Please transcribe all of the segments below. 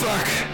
fuck.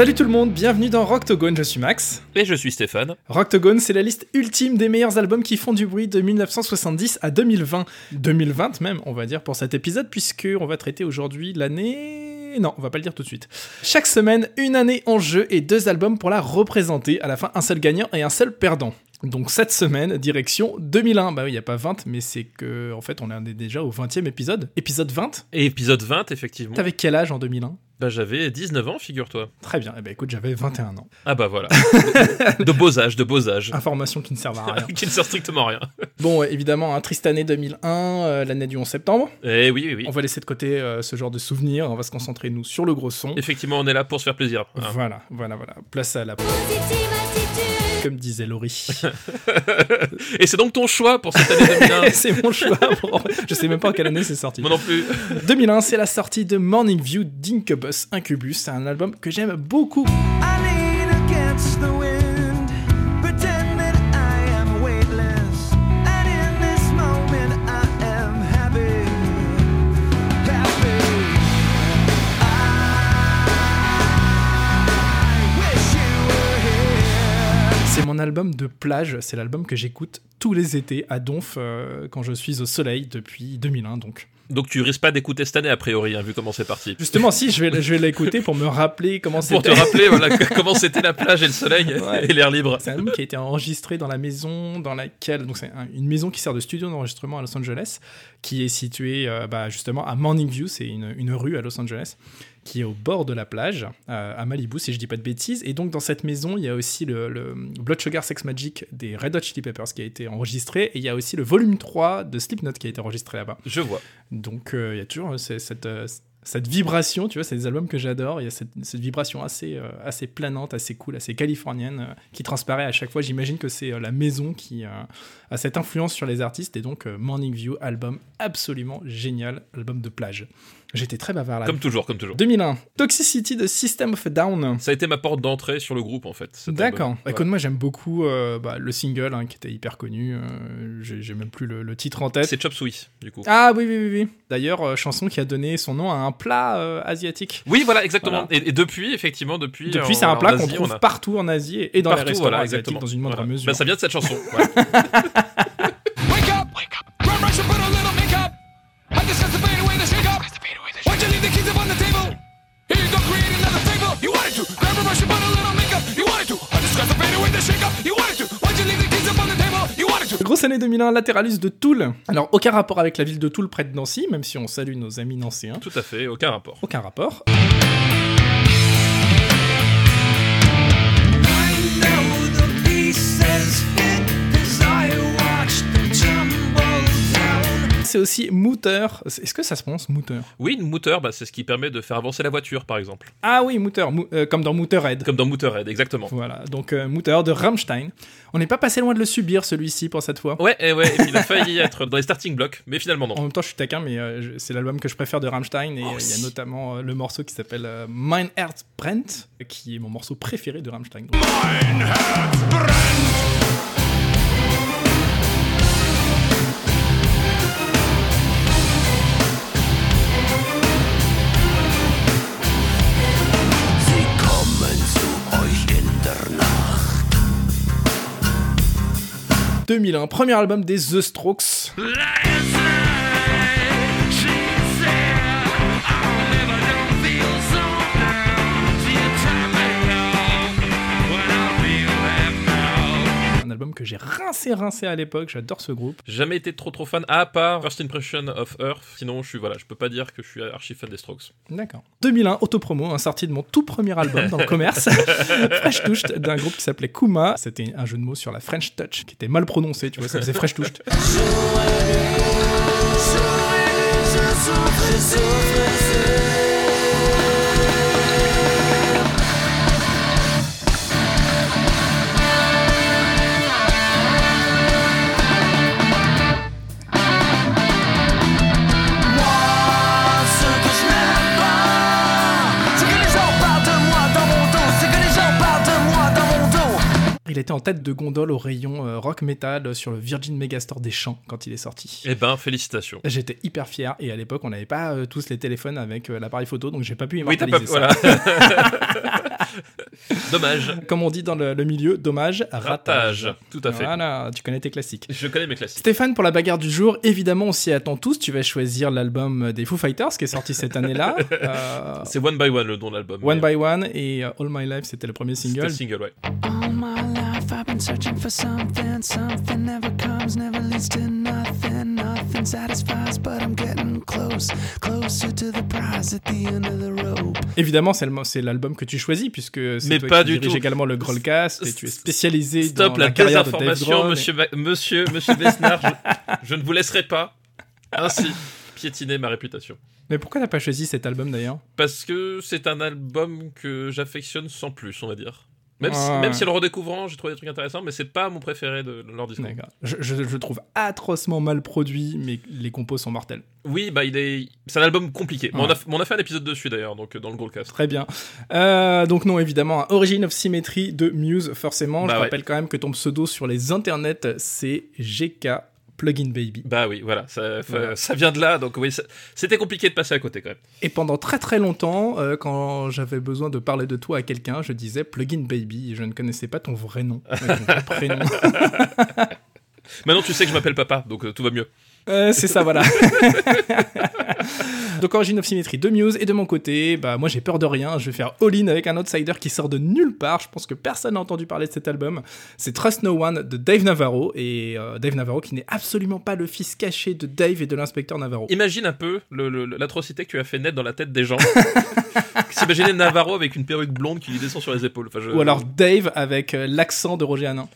Salut tout le monde, bienvenue dans Rocktogone, je suis Max. Et je suis Stéphane. Rocktogone, c'est la liste ultime des meilleurs albums qui font du bruit de 1970 à 2020. 2020 même, on va dire, pour cet épisode, puisque on va traiter aujourd'hui l'année... Non, on va pas le dire tout de suite. Chaque semaine, une année en jeu et deux albums pour la représenter. À la fin, un seul gagnant et un seul perdant. Donc cette semaine, direction 2001. Bah oui, il n'y a pas 20, mais c'est que, en fait, on est déjà au 20e épisode. Épisode 20. Et épisode 20, effectivement. T'avais quel âge en 2001 bah j'avais 19 ans, figure-toi. Très bien. Eh ben écoute, j'avais 21 ans. Ah bah voilà. de beaux âges, de beaux âges. Informations qui ne servent à rien. qui ne servent strictement à rien. Bon, évidemment, un triste année 2001, euh, l'année du 11 septembre. Eh oui, oui, oui. On va laisser de côté euh, ce genre de souvenirs, on va se concentrer, nous, sur le gros son. Effectivement, on est là pour se faire plaisir. Hein. Voilà, voilà, voilà. Place à la comme disait Laurie. Et c'est donc ton choix pour cette année 2001 C'est mon choix. Je sais même pas en quelle année c'est sorti. Moi non plus. 2001, c'est la sortie de Morning View Incubus. C'est un album que j'aime beaucoup. mon album de plage. C'est l'album que j'écoute tous les étés à Donf euh, quand je suis au soleil depuis 2001. Donc. Donc tu risques pas d'écouter cette année a priori, hein, vu comment c'est parti. Justement, si je vais, je vais l'écouter pour me rappeler comment c'était. Pour te rappeler voilà, comment c'était la plage et le soleil et l'air libre. C'est un album qui a été enregistré dans la maison dans laquelle donc c'est une maison qui sert de studio d'enregistrement à Los Angeles, qui est située euh, bah, justement à Morning View, c'est une, une rue à Los Angeles qui est au bord de la plage, euh, à Malibu, si je dis pas de bêtises. Et donc, dans cette maison, il y a aussi le, Blood Sugar Sex Magic des Red Hot Chili Peppers qui a été enregistré. Et il y a aussi le volume 3 de Slipknot qui a été enregistré là-bas. Je vois. Donc, euh, il y a toujours euh, cette, cette vibration, tu vois, c'est des albums que j'adore. Il y a cette, vibration assez, assez planante, assez cool, assez californienne qui transparaît à chaque fois. J'imagine que c'est la maison qui a cette influence sur les artistes. Et donc, Morning View, album absolument génial, album de plage. J'étais très bavard là. Comme toujours, comme toujours. 2001. Toxicity de System of a Down. Ça a été ma porte d'entrée sur le groupe en fait. D'accord. Écoute, moi j'aime beaucoup euh, bah, le single hein, qui était hyper connu. Euh, J'ai même plus le, titre en tête. C'est Chop Suey du coup. Ah oui, oui, oui. oui. D'ailleurs, euh, chanson qui a donné son nom à un plat asiatique. Oui, voilà, exactement. Et, depuis, effectivement, depuis. Depuis, c'est un plat qu'on trouve partout en Asie et dans les restaurants asiatiques dans une moindre mesure. Bah, ça vient de cette chanson. Grosse année 2001, latéralus de Toul. Alors, aucun rapport avec la ville de Toul près de Nancy, même si on salue nos amis nancéens. Tout à fait, aucun rapport. Aucun rapport. C'est aussi Mooter. Est-ce que ça se prononce Mooter? Oui, Mooter, bah, c'est ce qui permet de faire avancer la voiture, par exemple. Ah oui, Mooter, euh, comme dans Mooterhead. Comme dans Mooterhead, exactement. Voilà, donc euh, Mooter de Rammstein. On n'est pas passé loin de le subir, celui-ci, pour cette fois. Ouais, et ouais, il a failli être dans les starting blocks, mais finalement non. En même temps, je suis taquin, mais euh, c'est l'album que je préfère de Rammstein, et il y a notamment le morceau qui s'appelle Mein Herz brennt, qui est mon morceau préféré de Rammstein. Mein Herz brennt 2001, premier album des The Strokes. Album que j'ai rincé rincé à l'époque. J'adore ce groupe. Jamais été trop trop fan, à part First Impression of Earth. Sinon, je suis voilà, je peux pas dire que je suis archi fan des Strokes. D'accord. 2001, autopromo, un sorti de mon tout premier album dans le commerce. Fresh Touched d'un groupe qui s'appelait Kuma. C'était un jeu de mots sur la French Touch qui était mal prononcé, tu vois, ça faisait Fresh Touched. Était en tête de gondole au rayon euh, rock metal sur le Virgin Megastore des Champs quand il est sorti. Eh ben, félicitations. J'étais hyper fier et à l'époque on n'avait pas euh, tous les téléphones avec euh, l'appareil photo donc j'ai pas pu Oui, immortaliser pas. ça. Voilà. Dommage. Comme on dit dans le, le milieu, dommage, ratage. Ratage. Tout à fait. Voilà, tu connais tes classiques. Je connais mes classiques. Stéphane, pour la bagarre du jour, évidemment, on s'y attend tous. Tu vas choisir l'album des Foo Fighters qui est sorti cette année-là. Euh, C'est One by One le nom de l'album. One mais by One et All My Life, c'était le premier c'était single. le single, ouais. All my life I've been searching for something. Something never comes, never leads to nothing. Nothing satisfies, but I'm getting close, closer to the prize at the end of the rope. Évidemment, c'est l'album que tu choisis puisque c'est Mais toi pas qui du dirige tout. également le Grollcast et tu es spécialisé Stop dans la, la, carrière de Dave Grohl. monsieur, Ba- monsieur, monsieur Besnard. je, je ne vous laisserai pas ainsi piétiner ma réputation. Mais pourquoi t'as pas choisi cet album d'ailleurs? Parce que c'est un album que j'affectionne sans plus, on va dire. Même, si, même si en le redécouvrant, j'ai trouvé des trucs intéressants, mais c'est pas mon préféré de, de leur discours. D'accord. Je, je, je le trouve atrocement mal produit, mais les compos sont mortels. Oui, bah il est. C'est un album compliqué. On, a, on a fait un épisode dessus d'ailleurs, donc euh, dans le Goldcast. Très bien. Euh, donc non, évidemment, Origin of Symmetry de Muse, forcément. Bah je ouais. rappelle quand même que ton pseudo sur les internets, c'est GK Plugin Baby. Bah oui, voilà, ça, Voilà. ça vient de là, donc oui, c'était compliqué de passer à côté quand même. Et pendant très très longtemps, euh, quand j'avais besoin de parler de toi à quelqu'un, je disais Plugin Baby. et Je ne connaissais pas ton vrai nom, mais ton vrai prénom. Maintenant, tu sais que je m'appelle papa, donc euh, tout va mieux. Euh, c'est ça, voilà. Donc Origin of Symmetry de Muse et de mon côté, bah moi j'ai peur de rien, je vais faire all-in avec un outsider qui sort de nulle part. Je pense que personne n'a entendu parler de cet album. C'est Trust No One de Dave Navarro et euh, Dave Navarro qui n'est absolument pas le fils caché de Dave et de l'inspecteur Navarro. Imagine un peu l'atrocité que tu as fait naître dans la tête des gens. S'imaginer Navarro avec une perruque blonde qui lui descend sur les épaules. Enfin, je- Ou alors Dave avec euh, l'accent de Roger Hanin.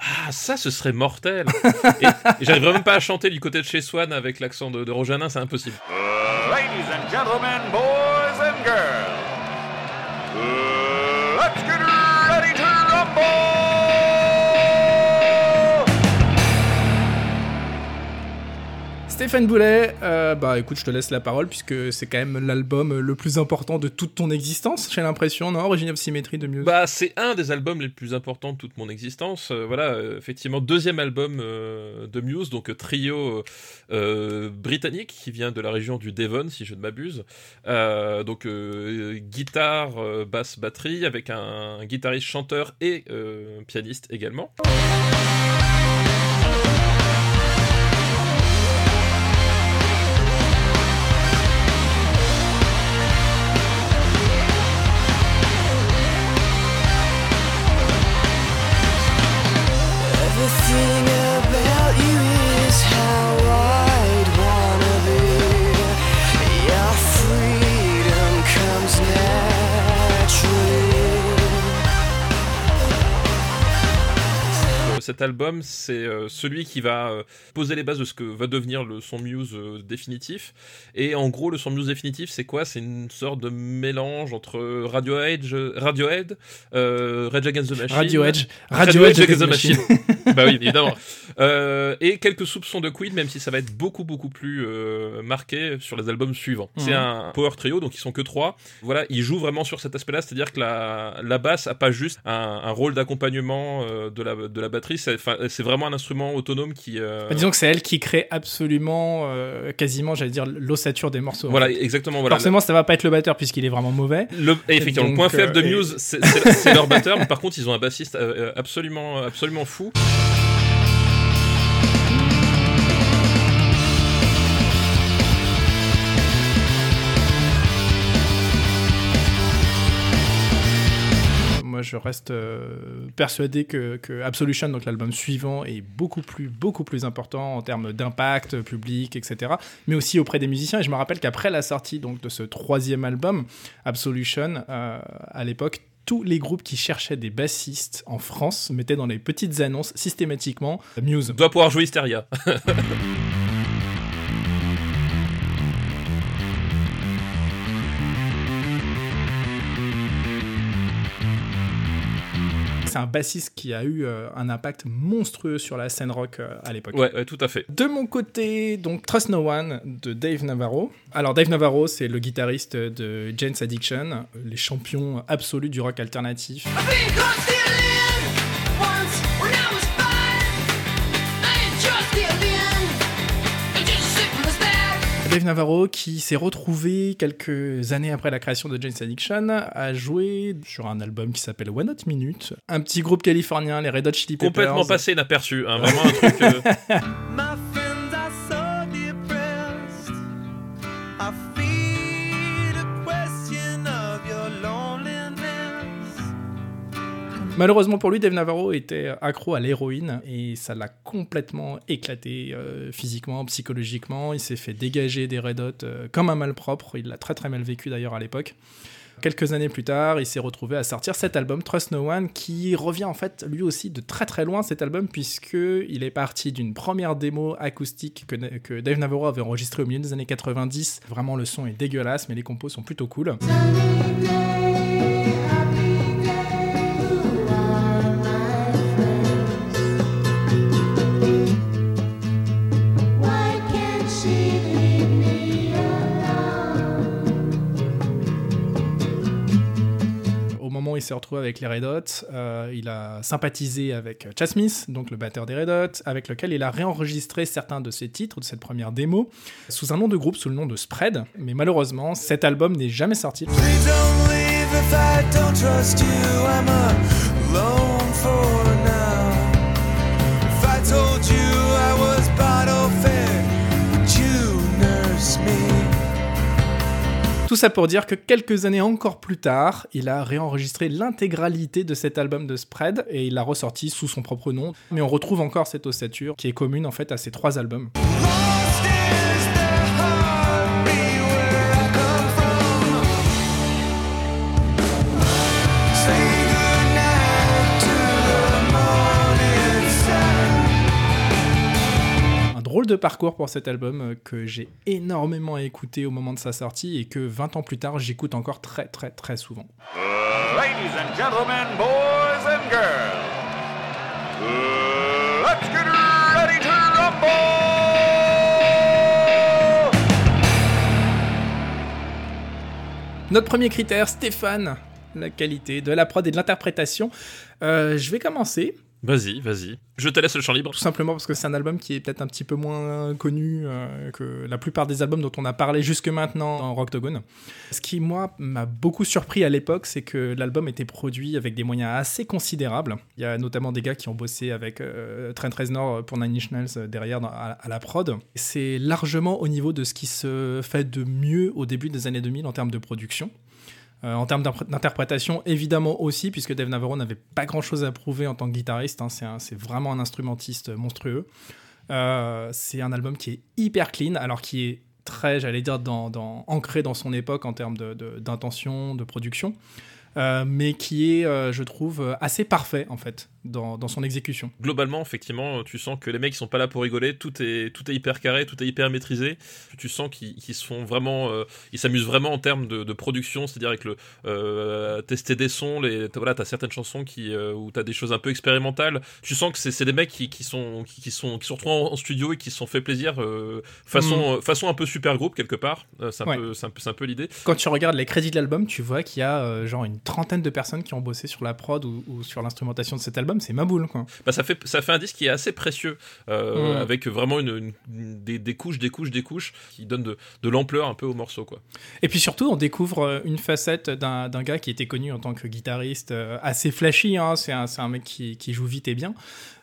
Ah, ça, ce serait mortel. et j'arriverais même pas à chanter du côté de chez Swan avec l'accent de, de Roger Hanin, c'est impossible. Ladies and gentlemen, boys and girls, let's get ready to rumble! Stéphane Boulet, euh, bah écoute, je te laisse la parole puisque c'est quand même l'album le plus important de toute ton existence, j'ai l'impression, non Origin of Symmetry de Muse? Bah, c'est un des albums les plus importants de toute mon existence. Euh, voilà, euh, effectivement, deuxième album de Muse, donc trio britannique qui vient de la région du Devon, si je ne m'abuse. Donc guitare, basse, batterie, avec un, guitariste, chanteur et pianiste également. Cet album, c'est euh, celui qui va euh, poser les bases de ce que va devenir le son Muse euh, définitif. Et en gros, le son Muse définitif, c'est quoi? C'est une sorte de mélange entre Radiohead, Radiohead Rage Against the Machine. Radio Edge, Radio, Radio Edge Edge Against the Machine. Machine. bah oui, évidemment. Et quelques soupçons de Queen, même si ça va être beaucoup beaucoup plus marqué sur les albums suivants. Mhm. C'est un power trio, donc ils sont que trois. Voilà, ils jouent vraiment sur cet aspect-là, c'est-à-dire que la, la basse a pas juste un, un rôle d'accompagnement de, la, de la batterie, c'est vraiment un instrument autonome qui. euh, Bah, disons que c'est elle qui crée absolument, euh, quasiment, j'allais dire, l'ossature des morceaux. en voilà, fait. exactement. Voilà. Forcément, ça va pas être le batteur puisqu'il est vraiment mauvais. Le, et effectivement, Donc, le point faible de euh, et- Muse, c'est- leur batteur, mais par contre, ils ont un bassiste absolument, absolument fou. Moi, je reste euh, persuadé que, que Absolution, donc l'album suivant, est beaucoup plus, beaucoup plus important en termes d'impact public, etc. Mais aussi auprès des musiciens. Et je me rappelle qu'après la sortie donc de ce troisième album, Absolution, euh, à l'époque, tous les groupes qui cherchaient des bassistes en France mettaient dans les petites annonces systématiquement Muse. doit pouvoir jouer Hysteria. C'est un bassiste qui a eu euh, un impact monstrueux sur la scène rock euh, à l'époque. ouais, ouais, tout à fait. De mon côté, donc Trust No One de Dave Navarro. Alors Dave Navarro, c'est le guitariste de Jane's Addiction, les champions absolus du rock alternatif. Dave Navarro, qui s'est retrouvé quelques années après la création de Jane's Addiction, a joué sur un album qui s'appelle One Hot Minute, un petit groupe californien, les Red Hot Chili Peppers. Complètement passé inaperçu, hein, vraiment un truc. euh, Malheureusement pour lui, Dave Navarro était accro à l'héroïne et ça l'a complètement éclaté euh, physiquement, psychologiquement. Il s'est fait dégager des Red euh, comme un malpropre. Il l'a très très mal vécu d'ailleurs à l'époque. Quelques années plus tard, il s'est retrouvé à sortir cet album Trust No One qui revient en fait lui aussi de très très loin cet album puisque il est parti d'une première démo acoustique que, que Dave Navarro avait enregistrée au milieu des années 90. Vraiment le son est dégueulasse mais les compos sont plutôt cool. Il s'est retrouvé avec les Red Hot, euh, il a sympathisé avec Chad Smith, donc le batteur des Red Hot, avec lequel il a réenregistré certains de ses titres de cette première démo sous un nom de groupe, sous le nom de Spread. Mais malheureusement, cet album n'est jamais sorti. Tout ça pour dire que quelques années encore plus tard, il a réenregistré l'intégralité de cet album de Spread et il l'a ressorti sous son propre nom. Mais on retrouve encore cette ossature qui est commune en fait à ces trois albums. Drôle de parcours pour cet album euh, que j'ai énormément écouté au moment de sa sortie et que 20 ans plus tard j'écoute encore très très très souvent. Ladies and gentlemen, boys and girls, let's get ready to rumble! Notre premier critère, Stéphane, la qualité de la prod et de l'interprétation. Euh, je vais commencer, Vas-y, vas-y. Je te laisse le champ libre. tout simplement parce que c'est un album qui est peut-être un petit peu moins connu euh, que la plupart des albums dont on a parlé jusque maintenant dans Rocktogon. Ce qui, moi, m'a beaucoup surpris à l'époque, c'est que l'album était produit avec des moyens assez considérables. Il y a notamment des gars qui ont bossé avec euh, Trent Reznor pour Nine Inch Nails euh, derrière à la prod. C'est largement au niveau de ce qui se fait de mieux au début des années 2000 en termes de production. Euh, en termes d'interprétation, évidemment aussi, puisque Dave Navarro n'avait pas grand-chose à prouver en tant que guitariste. hein. c'est vraiment un instrumentiste monstrueux. Euh, c'est un album qui est hyper clean, alors qui est très, j'allais dire, ancré dans son époque en termes d'intention, de, production, euh, mais qui est, euh, je trouve, euh, assez parfait, en fait, dans, dans son exécution. Globalement, effectivement, tu sens que les mecs ils sont pas là pour rigoler. Tout est tout est hyper carré, tout est hyper maîtrisé. Tu sens qu'ils font vraiment, euh, ils s'amusent vraiment en termes de, de production, c'est-à-dire avec le euh, tester des sons. Les voilà, t'as certaines chansons qui euh, où t'as des choses un peu expérimentales. Tu sens que c'est c'est des mecs qui, qui sont qui, qui sont qui sont retrouvés en, en studio et qui se sont fait plaisir euh, façon euh, façon un peu super groupe quelque part. C'est un Ouais. peu c'est un peu peu l'idée. Quand tu regardes les crédits de l'album, tu vois qu'il y a genre une trentaine de personnes qui ont bossé sur la prod ou, ou sur l'instrumentation de cet album. C'est ma boule, quoi. bah, ça fait ça fait un disque qui est assez précieux euh, avec vraiment une, une- une- des, des couches des couches des couches qui donnent de, de l'ampleur un peu au morceau quoi Et puis surtout, on découvre euh, une facette d'un gars qui était connu en tant que guitariste euh, assez flashy. hein. C'est un, un mec qui, qui joue vite et bien,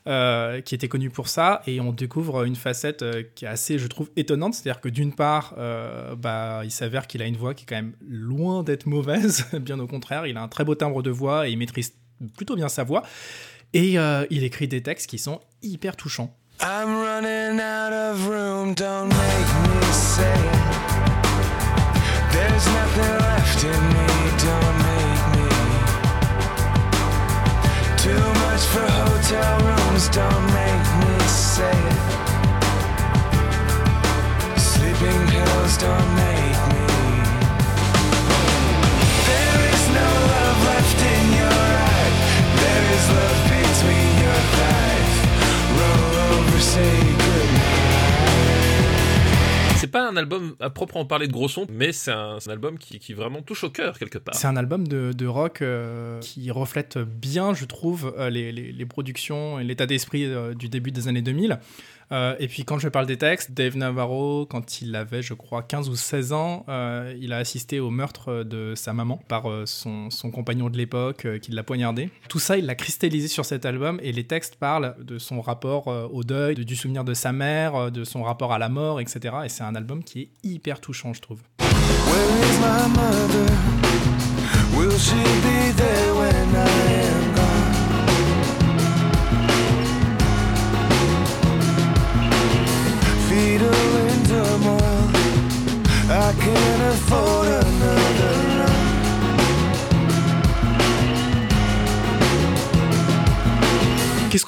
euh, qui était connu pour ça. Et on découvre une facette euh, qui est assez, je trouve, étonnante. C'est-à-dire que d'une part, euh, bah, il s'avère qu'il a une voix qui est quand même loin d'être mauvaise. bien au contraire, il a un très beau timbre de voix et il maîtrise plutôt bien sa voix. Et euh, il écrit des textes qui sont hyper touchants. I'm running out of room, don't make me say it. There's nothing left in me, à proprement parler de gros son mais c'est un, album qui, vraiment touche au cœur quelque part C'est un album de, rock euh, qui reflète bien, je trouve, euh, les productions et l'état d'esprit euh, du début des années 2000. Euh, et puis quand je parle des textes, Dave Navarro, quand il avait, je crois, 15 ou 16 ans, euh, il a assisté au meurtre de sa maman par euh, son, compagnon de l'époque qui l'a poignardé. Tout ça, il l'a cristallisé sur cet album et les textes parlent de son rapport au deuil, de- du souvenir de sa mère, de son rapport à la mort, etc. Et c'est un album qui est hyper touchant, je trouve. Will she be there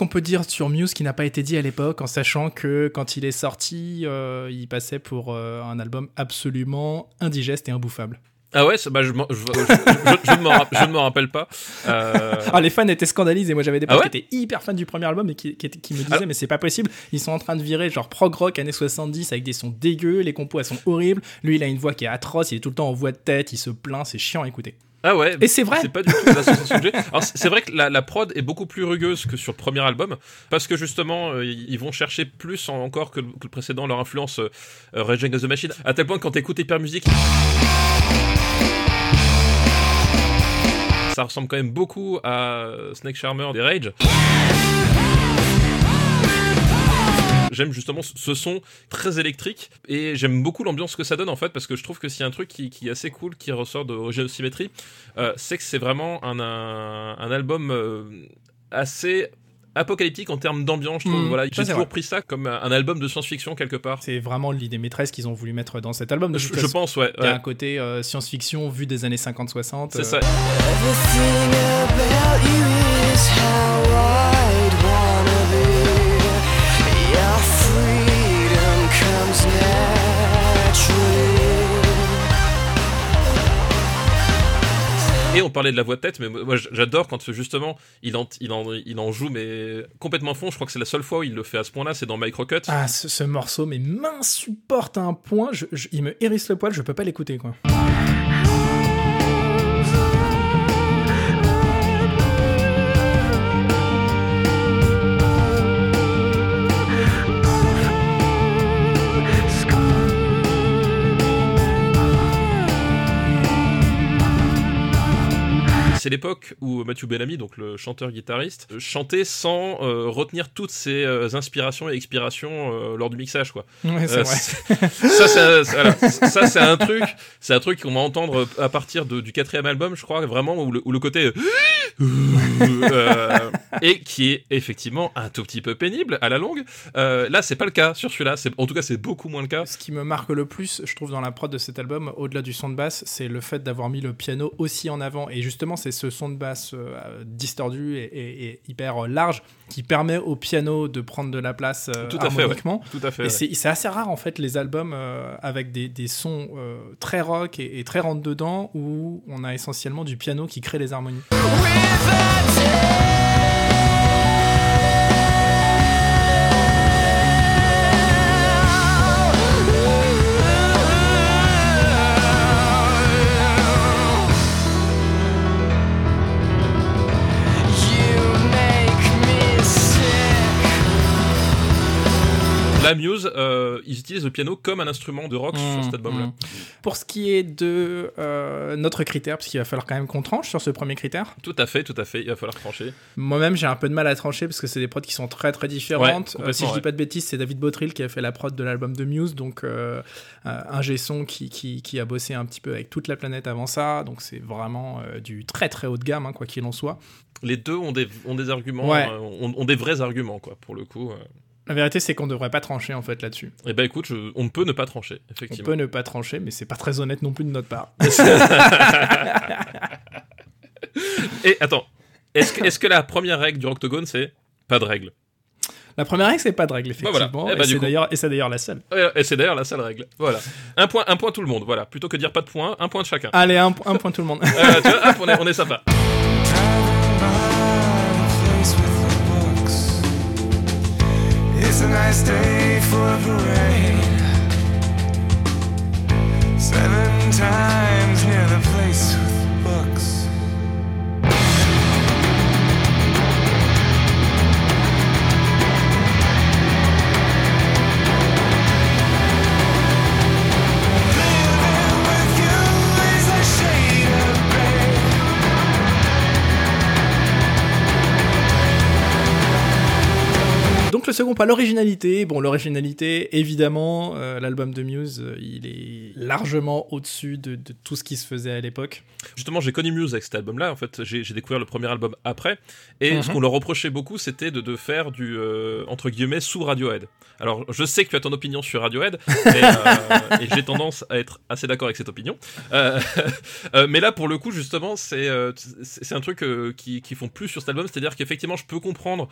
peut dire sur Muse qui n'a pas été dit à l'époque, en sachant que quand il est sorti, euh, il passait pour euh, un album absolument indigeste et imbouffable Ah ouais, bah, je, m'en- je, je- je- je ne m'en rappelle pas. Euh, Ah, les fans étaient scandalisés. Moi, j'avais des Ah potes ouais qui étaient hyper fans du premier album et qui, qui, étaient- qui me disaient, Alors- mais c'est pas possible. Ils sont en train de virer genre prog rock années 70 avec des sons dégueux, les compos elles sont horribles. Lui, il a une voix qui est atroce, il est tout le temps en voix de tête, il se plaint, c'est chiant à écouter. Ah ouais. Et c'est vrai. C'est pas du tout j'ai. Alors c'est vrai que la, la prod est beaucoup plus rugueuse que sur le premier album parce que justement euh, ils vont chercher plus en- encore que le, que le précédent leur influence euh, euh, Rage Against the Machine à tel point que quand t'écoutes Hyper Music ça ressemble quand même beaucoup à Snake Charmer des Rage. J'aime justement ce- son très électrique et j'aime beaucoup l'ambiance que ça donne en fait parce que je trouve que s'il y a un truc qui, qui est assez cool qui ressort de Géosymétrie, euh, c'est que c'est vraiment un, un, un album euh, assez apocalyptique en termes d'ambiance. Je trouve. Mhm. voilà, j'ai toujours vrai. pris ça comme un album de science-fiction quelque part. C'est vraiment l'idée maîtresse qu'ils ont voulu mettre dans cet album. De Je, pense, ouais. Il y a un côté euh, science-fiction vu des années 50-60. C'est euh, ça. On parlait de la voix de tête, mais moi j'adore quand justement il en, il il en joue, mais complètement fond. Je crois que c'est la seule fois où il le fait à ce point-là, c'est dans Microcut. Ah, ce, ce morceau, mais m'insupporte à un point, je- il me hérisse le poil, je peux pas l'écouter, quoi. C'est l'époque où Matthew Bellamy, donc le chanteur-guitariste, chantait sans euh, retenir toutes ses euh, inspirations et expirations euh, lors du mixage, quoi. Ouais, c'est ça, c'est un- c'est- voilà. ça, c'est un truc, c'est un truc qu'on va entendre à partir de- du quatrième album, je crois, vraiment où le, où le côté et qui est effectivement un tout petit peu pénible à la longue. Là, c'est pas le cas sur celui-là. En tout cas, c'est beaucoup moins le cas. Ce qui me marque le plus, je trouve, dans la prod de cet album, au-delà du son de basse, c'est le fait d'avoir mis le piano aussi en avant. Et justement, c'est ce son de basse euh, distordu et, et- et hyper euh, large qui permet au piano de prendre de la place euh, Tout à fait, ouais. harmoniquement. Tout à fait. Et ouais. c'est assez rare en fait les albums euh, avec des, des sons euh, très rock et, et très rentre dedans où on a essentiellement du piano qui crée les harmonies. La Muse, euh, ils utilisent le piano comme un instrument de rock sur cet album-là. Mmh. Pour ce qui est de euh, notre critère, parce qu'il va falloir quand même qu'on tranche sur ce premier critère, Tout à fait, tout à fait. Il va falloir trancher. moi-même j'ai un peu de mal à trancher parce que c'est des prods qui sont très très différentes. Ouais, Euh, si je dis pas de bêtises, c'est David Bottrill qui a fait la prod de l'album de Muse, donc euh, un G-son qui, qui, qui a bossé un petit peu avec toute la planète avant ça, donc c'est vraiment du très très haut de gamme, hein, quoi qu'il en soit. Les deux ont des, ont des arguments, Ouais. ont, ont des vrais arguments, quoi, pour le coup. La vérité, c'est qu'on devrait pas trancher en fait là-dessus. Eh ben écoute, je- on ne peut ne pas trancher, On effectivement. peut ne pas trancher, mais c'est pas très honnête non plus de notre part. Et attends, est-ce que, la première règle du Octogone, c'est pas de règle? La première règle, c'est pas de règle, Bah voilà. effectivement. Eh ben, et c'est d'ailleurs, et c'est d'ailleurs la seule. Et c'est d'ailleurs la seule règle. Voilà. Un point, un point tout le monde. Voilà. Plutôt que de dire pas de point, un point de chacun. Allez, un, un point tout le monde. Euh, tu vois, hop, on est, on est sympa. It's a nice day for a parade. Seven times near the second point, l'originalité. Bon, l'originalité, évidemment, euh, l'album de Muse, euh, il est largement au-dessus de, de tout ce qui se faisait à l'époque. Justement, j'ai connu Muse avec cet album-là. En fait, j'ai découvert le premier album après. Et Mhm. ce qu'on leur reprochait beaucoup, c'était de, de faire du, euh, entre guillemets, sous Radiohead. Alors, je sais que tu as ton opinion sur Radiohead, et j'ai tendance à être assez d'accord avec cette opinion. Mais là, pour le coup, justement, c'est un truc qui, qui font plus sur cet album. C'est-à-dire qu'effectivement, je peux comprendre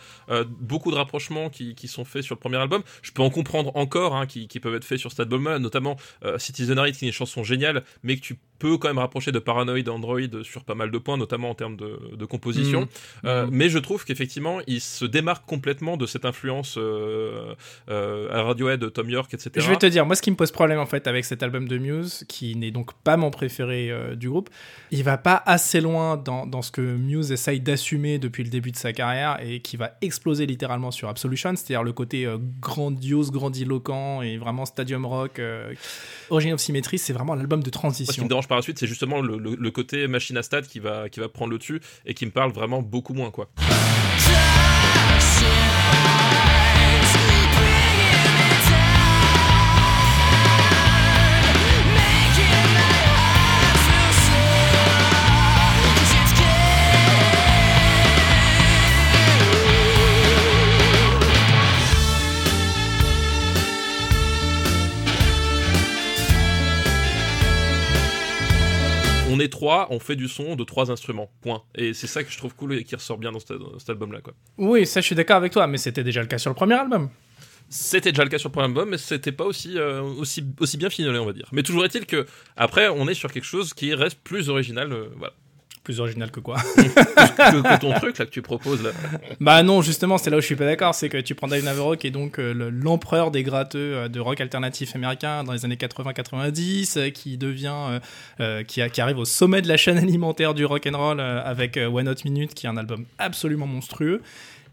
beaucoup de rapprochements qui, qui sont faits sur le premier album. Je peux en comprendre encore hein, qui, peuvent être faits sur cet album-là, notamment euh, Citizen qui est une chanson géniale, mais que tu peux quand même rapprocher de Paranoid Android sur pas mal de points, notamment en termes de, de composition. Mhm. Euh, Mhm. Mais je trouve qu'effectivement, il se démarque complètement de cette influence euh, euh, à Radiohead, Tom York, etc. Je vais te dire, moi, ce qui me pose problème en fait avec cet album de Muse, qui n'est donc pas mon préféré du groupe, il va pas assez loin dans, dans ce que Muse essaye d'assumer depuis le début de sa carrière et qui va exploser littéralement sur Absolution, c'est-à-dire le côté grandiose, grandiloquent et vraiment stadium rock. Origin of Symmetry, c'est vraiment l'album de transition. Par la suite, c'est justement le côté machine à stade qui va, qui va prendre le dessus et qui me parle vraiment beaucoup moins, quoi. Trois, on fait du son de trois instruments, point. Et c'est ça que je trouve cool et qui ressort bien dans cet, album-là, quoi. Oui, ça, je suis d'accord avec toi, mais c'était déjà le cas sur le premier album. C'était déjà le cas sur le premier album, mais c'était pas aussi, euh, aussi, aussi bien fignolé, on va dire. Mais toujours est-il que, après, on est sur quelque chose qui reste plus original, euh, voilà. Plus original que quoi que, que ton truc, là, que tu proposes, là. Bah non, justement, c'est là où je suis pas d'accord, c'est que tu prends Dave Navarro qui est donc euh, le- l'empereur des gratteux euh, de rock alternatif américain dans les années 80-90, euh, qui devient, qui, a- qui arrive au sommet de la chaîne alimentaire du rock and roll avec One Hot Minute, qui est un album absolument monstrueux.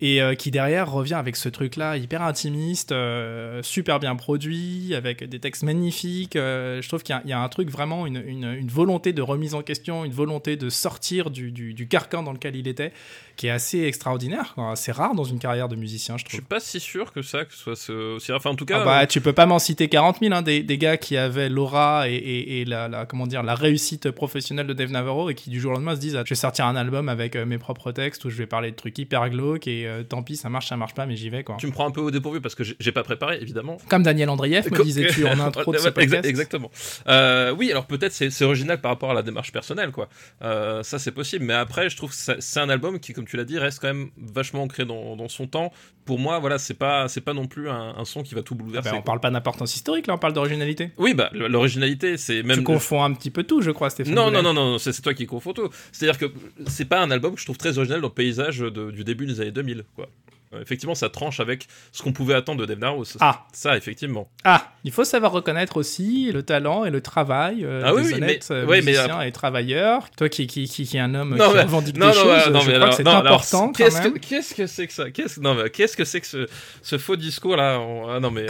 Et euh, qui derrière revient avec ce truc-là hyper intimiste, euh, super bien produit, avec des textes magnifiques. euh, je trouve qu'il y a- il y, a un truc vraiment, une, une- une volonté de remise en question, une volonté de sortir du, du- du carcan dans lequel il était, qui est assez extraordinaire. C'est rare dans une carrière de musicien, je Je trouve. suis pas si sûr que ça, que ce soit aussi. Enfin, en tout cas. Ah bah, tu peux pas m'en citer 40 000, hein, des, des gars qui avaient l'aura et, et- et la, la- comment dire, la réussite professionnelle de Dave Navarro et qui du jour au lendemain se disent ah, je vais sortir un album avec mes propres textes où je vais parler de trucs hyper glauques et euh, tant pis, ça marche, ça marche pas, mais j'y vais quoi. Tu me prends un peu au dépourvu parce que j'ai pas préparé, évidemment. Comme Daniel Andrieff, me disais-tu en intro de ce podcast. Exactement. Euh, oui, alors peut-être c'est original par rapport à la démarche personnelle, quoi. Euh, ça c'est possible, mais après je trouve que c'est un album qui, comme tu l'as dit, reste quand même vachement ancré dans, dans son temps. Pour moi, voilà, c'est pas c'est pas non plus un, un son qui va tout Ah bouleverser. bah, on quoi. parle pas d'importance historique, là, on parle d'originalité. Oui, bah l'originalité, c'est même. Tu confonds un petit peu tout, je crois, Stéphane. Non, Boulet. non, non, non, c'est c'est toi qui confonds tout. C'est-à-dire que c'est pas un album que je trouve très original dans le paysage de- du début des années 2000, quoi. Euh, Effectivement, ça tranche avec ce qu'on pouvait attendre de Dave Navarro. Ça, Ah. ça, effectivement. Ah, il faut savoir reconnaître aussi le talent et le travail euh, Ah oui, des oui, honnêtes mais- euh, ouais, mais musiciens et travailleurs. Toi qui, qui, qui, qui est un homme Non, qui mais- revendique Non, des non, choses, non, je mais crois alors- que c'est important qu'est-ce même. que c'est que ça? Qu'est-ce non mais qu'est-ce que c'est que ce, ce faux discours là On- Ah non mais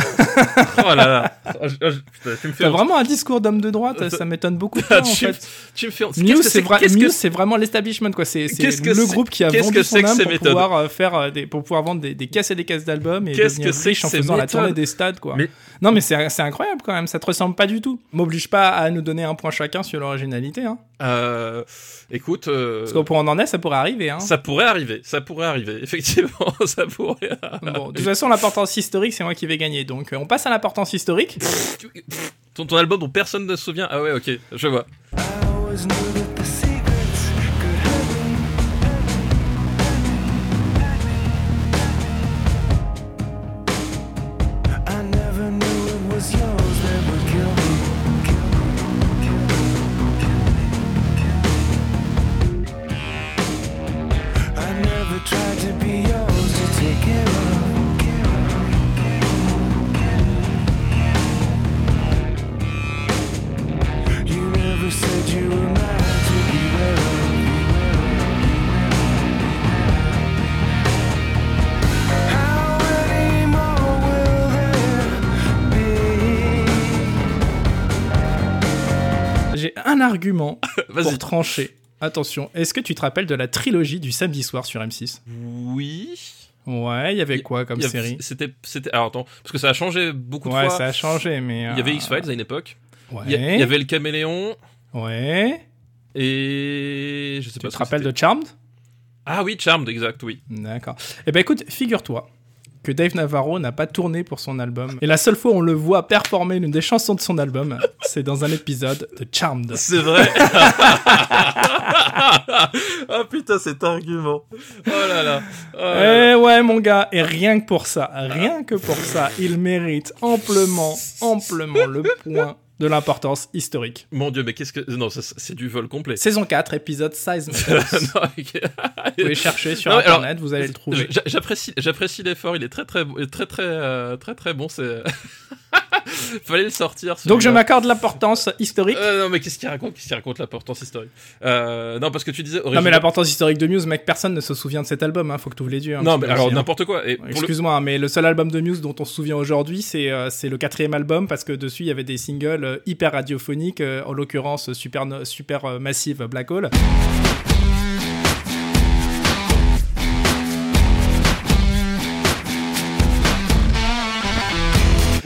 oh là là Oh, oh, je- putain, tu me fais T'as vraiment un discours d'homme de droite, ça m'étonne beaucoup. de Ah, en tu, fait. tu me fais que c'est vraiment l'establishment, quoi. C'est c'est Qu'est-ce que le groupe qui a vendu son âme pour pouvoir, faire des, pour pouvoir vendre des, des caisses et des caisses d'albums et Qu'est-ce devenir que riche que en faisant la tournée des stades, quoi. Mais- Non, mais c'est c'est incroyable quand même. Ça te ressemble pas du tout. M'oblige pas à nous donner un point chacun sur l'originalité, hein. Euh, écoute, euh, Parce qu'au point où on en est, ça pourrait arriver, hein. ça pourrait arriver, ça pourrait arriver. Effectivement, ça pourrait. Bon, de toute façon, l'importance historique, c'est moi qui vais gagner. Donc, euh, on passe à l'importance historique. Ton, ton album dont personne ne se souvient. Ah ouais, ok, je vois. I argument Vas-y. pour trancher. Attention, est-ce que tu te rappelles de la trilogie du samedi soir sur M6 Oui. Ouais, il y avait quoi comme Il y avait- série? C'était, c'était. Alors attends, parce que ça a changé beaucoup de Ouais, fois. ça a changé, mais. Il y avait euh, X-Files à une époque. Ouais. Il y, avait le caméléon. Ouais. Et. Je sais Tu pas te ce que rappelles de Charmed? Ah oui, Charmed, exact, oui. D'accord. Eh ben écoute, figure-toi que Dave Navarro n'a pas tourné pour son album. Et la seule fois où on le voit performer l'une des chansons de son album, c'est dans un épisode de Charmed. C'est vrai. ah putain, cet argument. Oh là là. Oh là là. Eh ouais, mon gars, et rien que pour ça, rien que pour ça, il mérite amplement, amplement le point de l'importance historique. Mon dieu, mais qu'est-ce que. Non, c'est du vol complet. Saison 4, épisode 16. Vous Non, ok. pouvez chercher sur Non, alors, internet, vous allez le trouver. J'a- J'apprécie, j'apprécie l'effort. Il est très très très très euh, très très bon. C'est. Fallait le sortir. Donc je m'accorde l'importance historique. Euh, non mais qu'est-ce qu'il raconte Qu'est-ce qu'il raconte l'importance historique euh, Non parce que tu disais. Non mais original- l'importance historique de Muse, mec, personne ne se souvient de cet album, hein, faut que tu ouvres les yeux. un Non mais alors hein. n'importe quoi. Et pour le- Excuse-moi, hein, mais le seul album de Muse dont on se souvient aujourd'hui, c'est euh, c'est le quatrième album parce que dessus il y avait des singles hyper radiophoniques, en l'occurrence super super massive Black Hole.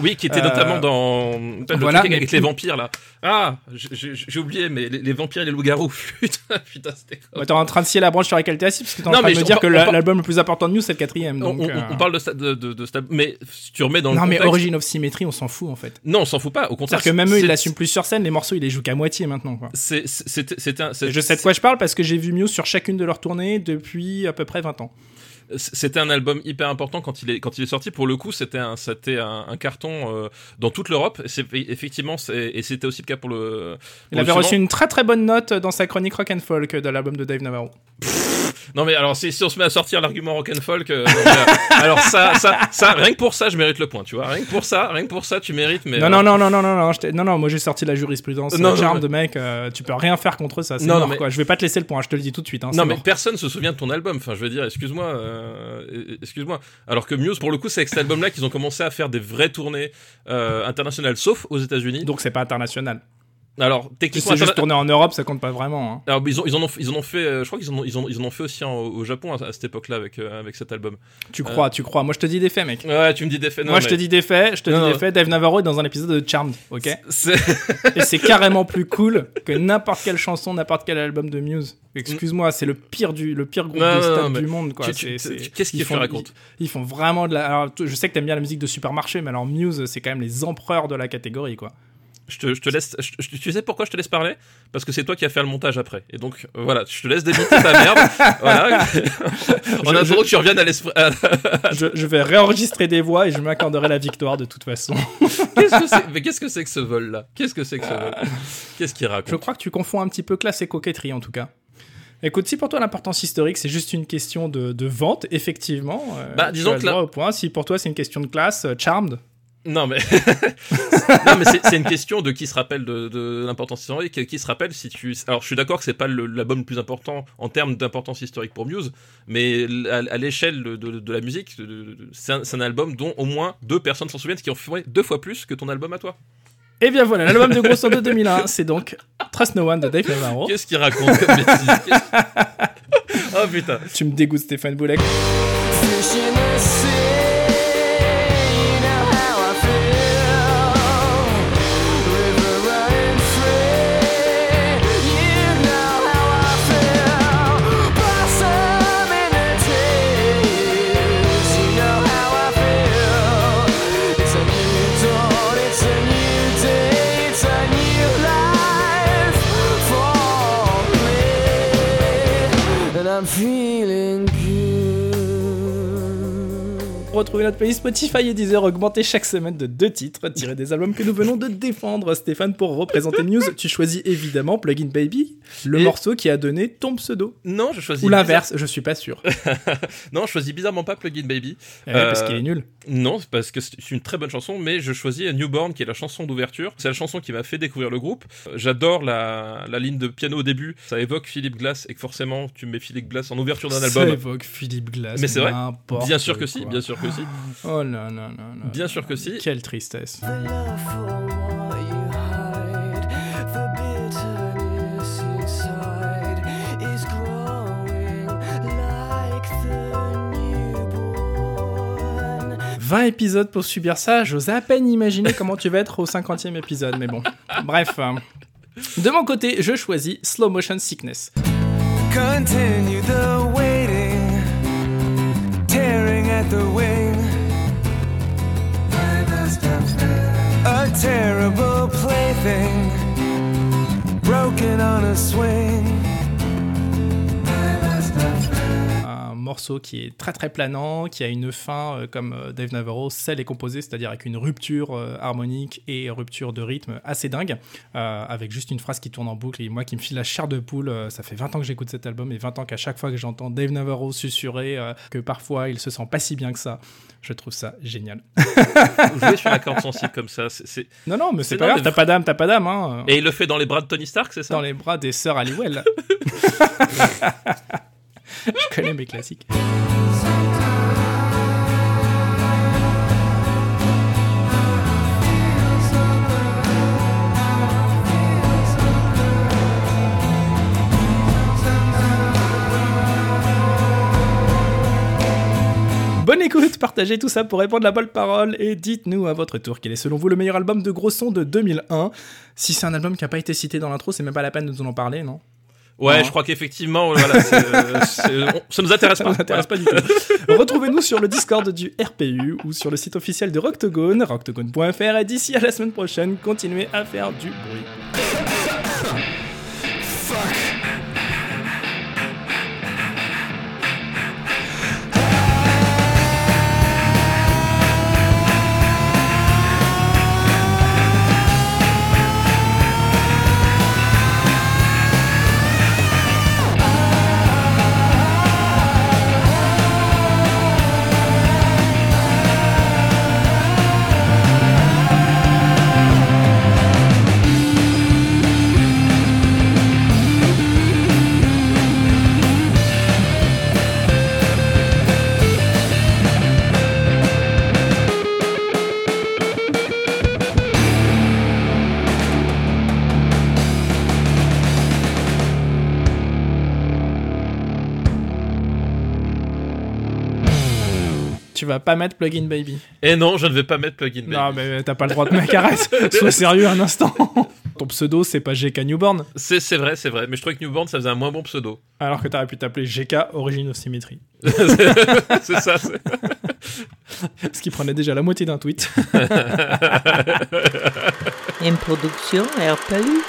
Oui, qui était Euh, notamment dans Putain, le voilà, truc avec les vampires là. Ah, j'ai oublié, mais les, les vampires et les loups-garous. Putain, putain, c'était. Ouais, T'es en train de scier la branche sur laquelle t'es assis parce que t'es en Non, train de me dire que l'album le plus important de Muse c'est le quatrième. On, Donc, on- euh, on parle de, ça- de, de, de ça- mais si tu remets dans le Non mais Origin of Symmetry, on s'en fout en fait. Non, on s'en fout pas. Au contraire, C'est-à-dire que même eux ils l'assument plus sur scène, les morceaux ils les jouent qu'à moitié maintenant. Un, c'est- je sais de quoi je parle parce que j'ai vu Muse sur chacune de leurs tournées depuis à peu près 20 ans. C'était un album hyper important quand il est quand il est sorti. Pour le coup, c'était un c'était un, un carton euh, dans toute l'Europe. C'est effectivement et c'était aussi le cas pour le. Il pour avait le reçu une très très bonne note dans sa chronique rock and folk de l'album de Dave Navarro. Non mais alors si, si on se met à sortir l'argument rock and folk, euh, euh, alors ça ça ça rien que pour ça je mérite le point. Tu vois rien que pour ça rien que pour ça tu mérites. Mais Non, non, non, non, non, non, non, t'ai- non, non, moi j'ai sorti la jurisprudence. Non, Non, non, Charme mais- de mec, euh, tu peux rien faire contre ça, c'est Non, non, mort mais- quoi. Je vais pas te laisser le point, je te le dis tout de suite. Hein, Non mais mort. personne se souvient de ton album. Enfin je veux dire excuse-moi euh, excuse-moi. Alors que Muse pour le coup c'est avec cet album là qu'ils ont commencé à faire des vraies tournées euh, internationales sauf aux États-Unis. Donc c'est pas international. Alors Si techniquement c'est juste tourné en Europe, ça compte pas vraiment. Hein. Alors, ils, ont, ils, en ont, ils en ont fait, euh, je crois qu'ils en ont, ils en, ils en ont fait aussi en- au Japon à, à cette époque-là avec, euh, avec cet album. Tu crois, tu crois. Moi je te dis des faits, mec. Ouais, tu me dis des faits. non, moi je te dis des faits, je te Non, dis non. des faits. Dave Navarro est dans un épisode de Charmed, ok Et c'est carrément plus cool que n'importe quelle chanson, n'importe quel album de Muse. Excuse-moi, c'est le pire du, le pire groupe de stade du monde, quoi. Qu'est-ce ils qu'il font- raconte Ils, ils font vraiment de la. Alors, je sais que t'aimes bien la musique de supermarché, mais alors Muse, c'est quand même les empereurs de la catégorie, quoi. Je te, je te laisse. je- je- tu sais pourquoi je te laisse parler? Parce que c'est toi qui as fait le montage après. Et donc, euh, voilà, je te laisse débiter ta merde. voilà. en Je- attendant que tu reviennes à l'esprit. je, je vais réenregistrer des voix et je m'accorderai la victoire de toute façon. Qu'est-ce que c'est Mais qu'est-ce que c'est que ce vol-là Qu'est-ce que c'est que ce vol? Qu'est-ce qu'il Je raconte crois que tu confonds un petit peu classe et coquetterie en tout cas. Écoute, si pour toi l'importance historique c'est juste une question de, de vente, effectivement, euh, Bah, disons que là- au point. Si pour toi c'est une question de classe, euh, Charmed. Non mais non mais c'est- une question de qui se rappelle de, de l'importance historique, qui se rappelle si tu. Alors je suis d'accord que c'est pas l'album le plus important en termes d'importance historique pour Muse, mais à, à l'échelle de, de- de la musique, c'est un, album dont au moins deux personnes s'en souviennent, ce qui en fait deux fois plus que ton album à toi. Et bien voilà, l'album de Grosso de 2001, c'est donc Trust No One de Dave Navarro. Qu'est-ce qu'il raconte comme bêtise? Qu'est-ce- Oh putain. Tu me dégoûtes Stéphane Boulek. Retrouvez notre pays Spotify et Deezer augmenté chaque semaine de deux titres tirés des albums que nous venons de défendre. Stéphane, pour représenter Muse, tu choisis évidemment Plugin Baby, le Et- morceau qui a donné ton pseudo. Non, je choisis. Ou l'inverse, je suis pas sûr. Non, je choisis bizarrement pas Plugin Baby. Eh, Parce Euh, qu'il est nul. Non, parce que c'est une très bonne chanson, mais je choisis Newborn, qui est la chanson d'ouverture. C'est la chanson qui m'a fait découvrir le groupe. Euh, J'adore la, la ligne de piano au début. Ça évoque Philippe Glass, et que forcément, tu mets Philippe Glass en ouverture d'un Ça album. évoque Philippe Glass. Mais c'est vrai. Bien sûr que si, bien sûr que si. Oh là là là là. Bien sûr que si. Quelle tristesse. The love for what you hide, the bitterness inside is growing like the newborn 20 épisodes pour subir ça, j'ose à peine imaginer comment tu vas être au 50e épisode, mais bon. Bref. euh, De mon côté, je choisis Slow Motion Sickness. Continue the waiting, tearing at the wing. Terrible plaything, broken on a swing. Un morceau qui est très très planant, qui a une fin euh, comme euh, Dave Navarro sait les composer, c'est-à-dire avec une rupture euh, harmonique et rupture de rythme assez dingue, avec juste une phrase qui tourne en boucle et moi qui me file la chair de poule. ça fait 20 ans que j'écoute cet album et 20 ans qu'à chaque fois que j'entends Dave Navarro susurrer que parfois il se sent pas si bien que ça, je trouve ça génial. Jouer sur la corde sensible comme ça, c'est- non, non, mais c'est pas grave, t'as pas d'âme, t'as pas d'âme. Hein. Et il le fait dans les bras de Tony Stark, c'est ça? Dans les bras des sœurs Halliwell. je connais mes classiques. Bonne écoute, partagez tout ça pour répondre la bonne parole et dites-nous à votre tour quel est selon vous le meilleur album de gros son de 2001. Si c'est un album qui n'a pas été cité dans l'intro, c'est même pas la peine de nous en parler, non? Ouais, Non. je crois qu'effectivement, voilà, euh, on- ça nous intéresse Ça pas. nous intéresse pas du tout. Retrouvez-nous sur le Discord du RPU ou sur le site officiel de Rocktogone, rocktogone.fr et d'ici à la semaine prochaine, continuez à faire du bruit. Pas mettre Plugin Baby. Et non, je ne vais pas mettre Plugin Baby. Non, mais t'as pas le droit de mec, arrête. Sois sérieux un instant. Ton pseudo, c'est pas GK Newborn, C'est, c'est vrai, c'est vrai. Mais je trouvais que Newborn, ça faisait un moins bon pseudo. alors que t'aurais pu t'appeler GK Origin of Symmetry. c'est ça. Ce qui prenait déjà la moitié d'un tweet. Une production RPU.